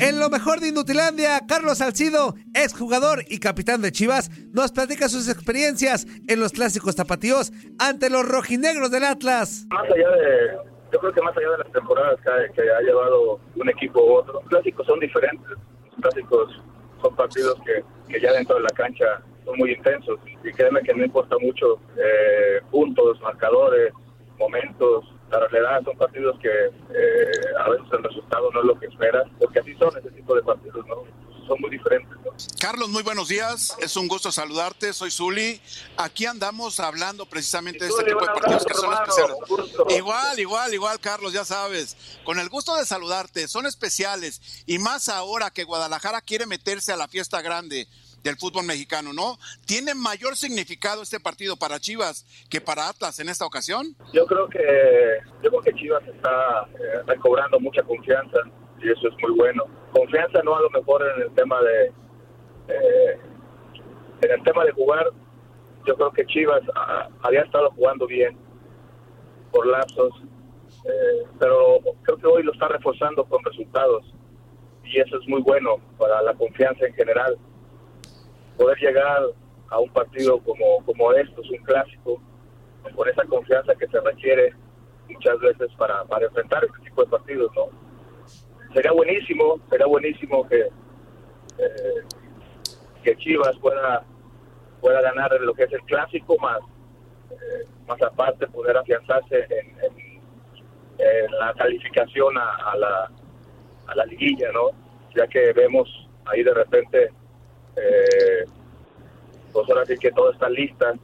En lo mejor de Indutilandia, Carlos Salcido, exjugador y capitán de Chivas, nos platica sus experiencias en los clásicos tapatíos ante los rojinegros del Atlas. Más allá de, yo creo que más allá de las temporadas que, ha llevado un equipo u otro, los clásicos son diferentes. Los clásicos son partidos que, que ya dentro de la cancha son muy intensos y créeme que no importa mucho eh, puntos, marcadores, momentos, la realidad son partidos que eh, a veces el resultado no es lo que esperas, porque así son ese tipo de partidos, ¿no? Son muy diferentes. Carlos, muy buenos días. Es un gusto saludarte. Soy Zuli. Aquí andamos hablando precisamente de este tipo de partidos que son especiales. Igual, igual, igual, Carlos, ya sabes. Con el gusto de saludarte. Son especiales. Y más ahora que Guadalajara quiere meterse a la fiesta grande del fútbol mexicano, ¿no? ¿Tiene mayor significado este partido para Chivas que para Atlas en esta ocasión? Yo creo que yo creo que Chivas está eh, recobrando mucha confianza y eso es muy bueno. Confianza no a lo mejor en el tema de eh, en el tema de jugar. Yo creo que Chivas ah, había estado jugando bien por lapsos, eh, pero creo que hoy lo está reforzando con resultados y eso es muy bueno para la confianza en general poder llegar a un partido como, como estos, un clásico, con esa confianza que se requiere muchas veces para, para enfrentar este tipo de partidos, ¿no? Sería buenísimo, sería buenísimo que, eh, que Chivas pueda, pueda ganar lo que es el clásico, más, eh, más aparte poder afianzarse en, la calificación a, la, a la liguilla, ¿no? Ya que vemos ahí de repente eh, pues ahora sí que todo está lista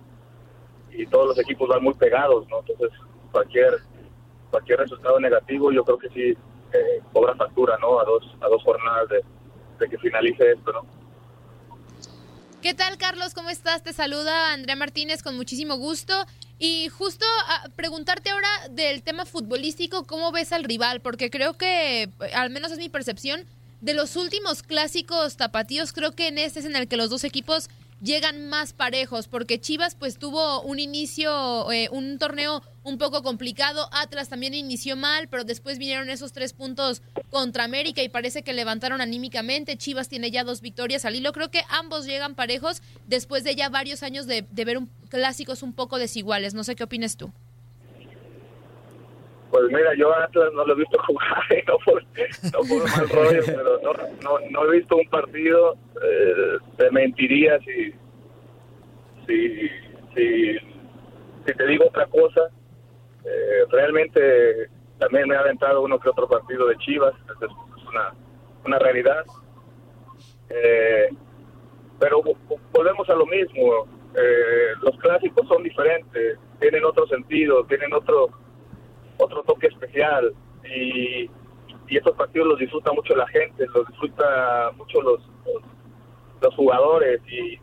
y todos los equipos van muy pegados, ¿no? Entonces, cualquier cualquier resultado negativo yo creo que sí eh, cobra factura, ¿no? A dos, a dos jornadas de, que finalice esto, ¿no? ¿Qué tal, Carlos? ¿Cómo estás? Te saluda Andrea Martínez con muchísimo gusto. Y justo a preguntarte ahora del tema futbolístico, ¿cómo ves al rival? Porque creo que, al menos es mi percepción, de los últimos clásicos tapatíos, creo que en este es en el que los dos equipos llegan más parejos, porque Chivas pues tuvo un inicio, eh, un torneo un poco complicado, Atlas también inició mal, pero después vinieron esos tres puntos contra América y parece que levantaron anímicamente, Chivas tiene ya dos victorias al hilo, creo que ambos llegan parejos después de ya varios años de, de ver un, clásicos un poco desiguales, no sé qué opinas tú. Pues mira, yo a Atlas no lo he visto jugar, no por, no mal rollo, pero no, no, he visto un partido. Eh, te mentiría si, si, si, te digo otra cosa. Eh, realmente también me ha aventado uno que otro partido de Chivas, es una, una realidad. Eh, pero volvemos a lo mismo. los clásicos son diferentes, tienen otro sentido, tienen otro otro toque especial. Y, y estos partidos los disfruta mucho la gente, los disfruta mucho los, los, jugadores. Y,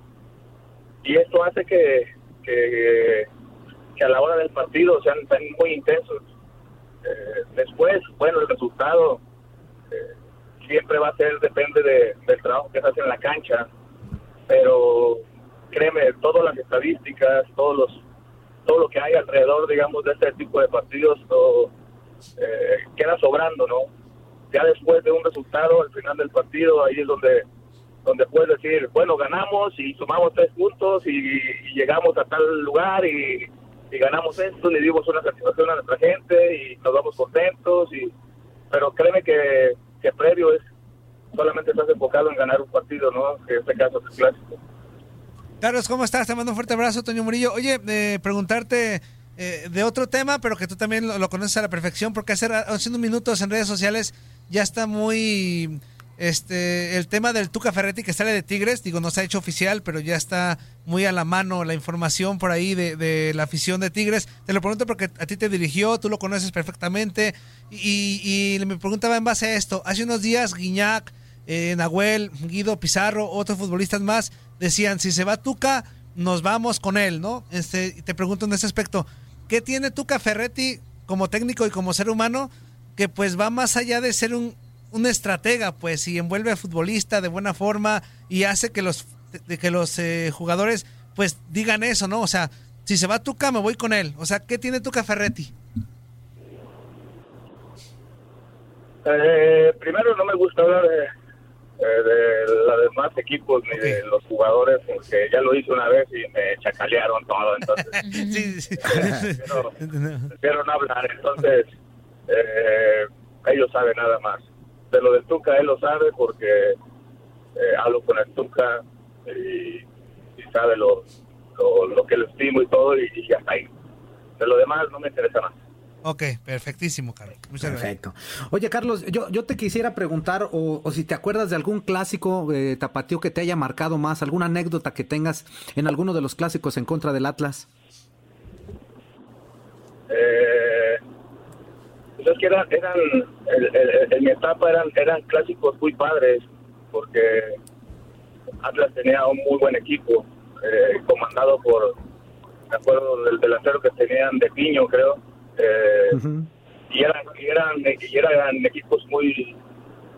y esto hace que, que, a la hora del partido sean, muy intensos. Eh, después, bueno, el resultado eh, siempre va a ser, depende de, del trabajo que se hace en la cancha, pero créeme, todas las estadísticas, todos los todo lo que hay alrededor, digamos, de este tipo de partidos eh, queda sobrando, ¿no? Ya después de un resultado, al final del partido, ahí es donde donde puedes decir, bueno, ganamos y sumamos tres puntos y, llegamos a tal lugar y, ganamos esto, le dimos una satisfacción a nuestra gente y nos vamos contentos, y pero créeme que, que previo es solamente estás enfocado en ganar un partido, ¿no? En este caso es el clásico. Carlos, ¿cómo estás? Te mando un fuerte abrazo, Toño Murillo. Oye, eh, preguntarte eh, de otro tema, pero que tú también lo, conoces a la perfección, porque hace, unos minutos en redes sociales ya está muy este, el tema del Tuca Ferretti que sale de Tigres, digo, no se ha hecho oficial, pero ya está muy a la mano la información por ahí de, la afición de Tigres. Te lo pregunto porque a ti te dirigió, tú lo conoces perfectamente. Y, me preguntaba en base a esto, hace unos días Guiñac, eh, Nahuel, Guido Pizarro, otros futbolistas más, decían, si se va Tuca, nos vamos con él, ¿no? Este, te pregunto en ese aspecto, ¿qué tiene Tuca Ferretti como técnico y como ser humano que pues va más allá de ser un estratega, pues, y envuelve al futbolista de buena forma y hace que los, que los eh, jugadores, pues, digan eso, ¿no? O sea, si se va Tuca, me voy con él. O sea, ¿qué tiene Tuca Ferretti? Eh, primero, no me gusta hablar de, de los demás equipos ni de los jugadores, porque ya lo hice una vez y me chacalearon todo, entonces. sí, sí. Prefiero, no hablar, entonces, ellos saben nada más de lo del Tuca él lo sabe porque eh, hablo con el Tuca y, sabe lo, lo, que le estimo y todo y, ya está ahí. De lo demás no me interesa más. Ok, perfectísimo, Carlos. Muchas Perfecto. Oye, Carlos, yo, yo te quisiera preguntar, o, si te acuerdas de algún clásico eh, tapatío que te haya marcado más, alguna anécdota que tengas en alguno de los clásicos en contra del Atlas. Eh, pues es que eran, eran en mi etapa eran, eran clásicos muy padres, porque Atlas tenía un muy buen equipo, eh, comandado por, me acuerdo del delantero que tenían de Piño, creo, eh, y, eran, y, eran, y eran equipos muy,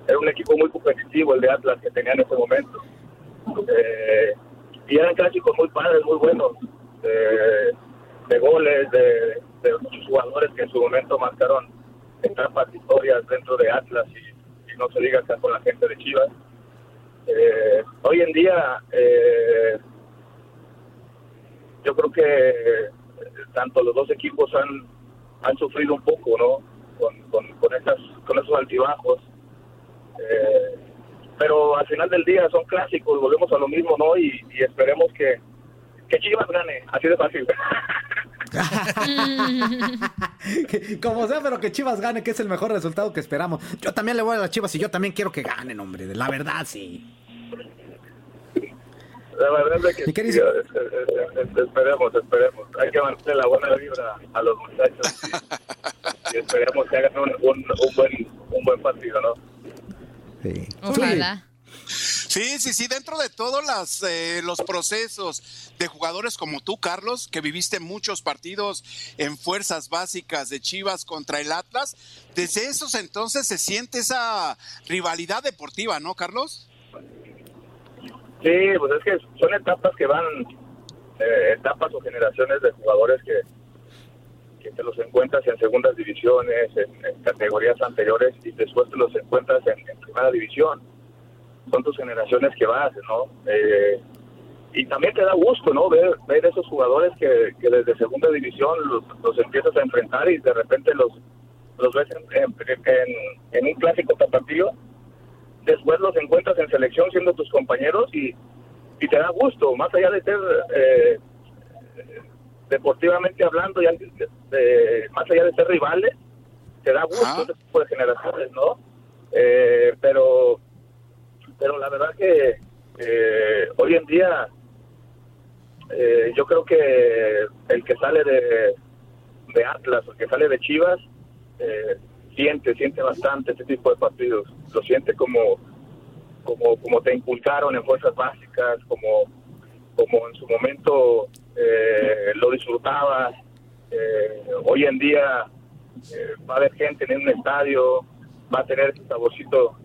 era un equipo muy competitivo el de Atlas que tenía en ese momento. Eh, y eran clásicos muy padres, muy buenos, de goles, de, de muchos jugadores que en su momento marcaron etapas historias dentro de Atlas y, no se diga acá con la gente de Chivas. Eh, hoy en día, eh, yo creo que tanto los dos equipos han, han sufrido un poco, ¿no? Con, con, con, esas, con esos altibajos. Eh, pero al final del día son clásicos, volvemos a lo mismo, ¿no? Y, esperemos que, que Chivas gane, así de fácil. Como sea, pero que Chivas gane, que es el mejor resultado que esperamos. Yo también le voy a las Chivas y yo también quiero que ganen, hombre. La verdad, sí. La verdad es que esperemos, esperemos. Hay que mantener la buena vibra a los muchachos y, esperemos que hagan un, un, buen, un buen partido, ¿no? Sí. Ojalá. Sí, sí, sí, dentro de todos las, eh, los procesos de jugadores como tú, Carlos, que viviste muchos partidos en fuerzas básicas de Chivas contra el Atlas, desde esos entonces se siente esa rivalidad deportiva, ¿no, Carlos? Sí, pues es que son etapas que van, eh, etapas o generaciones de jugadores que, que te los encuentras en segundas divisiones, en, categorías anteriores y después te los encuentras en primera división son tus generaciones que vas, ¿no? Eh, y también te da gusto, ¿no? Ver, ver esos jugadores que, que desde segunda división los, empiezas a enfrentar y de repente los, los ves en, en, un clásico tapatío, después los encuentras en selección siendo tus compañeros y, y te da gusto, más allá de ser eh, deportivamente hablando, y más allá de ser rivales, te da gusto tipo de generaciones, ¿no? Eh, pero pero la verdad que eh, hoy en día eh, yo creo que el que sale de, de Atlas, el que sale de Chivas, eh, siente, siente bastante este tipo de partidos, lo siente como, como, como te inculcaron en fuerzas básicas, como, como en su momento lo disfrutabas. hoy en día va a haber gente en un estadio, va a tener ese saborcito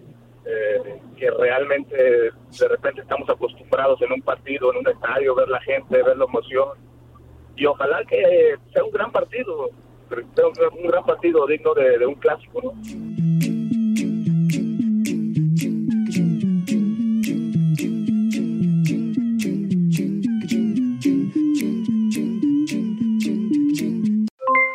eh, que realmente de repente estamos acostumbrados en un partido, en un estadio, ver la gente, ver la emoción. Y ojalá que sea un gran partido, un gran partido digno de, un clásico. ¿no?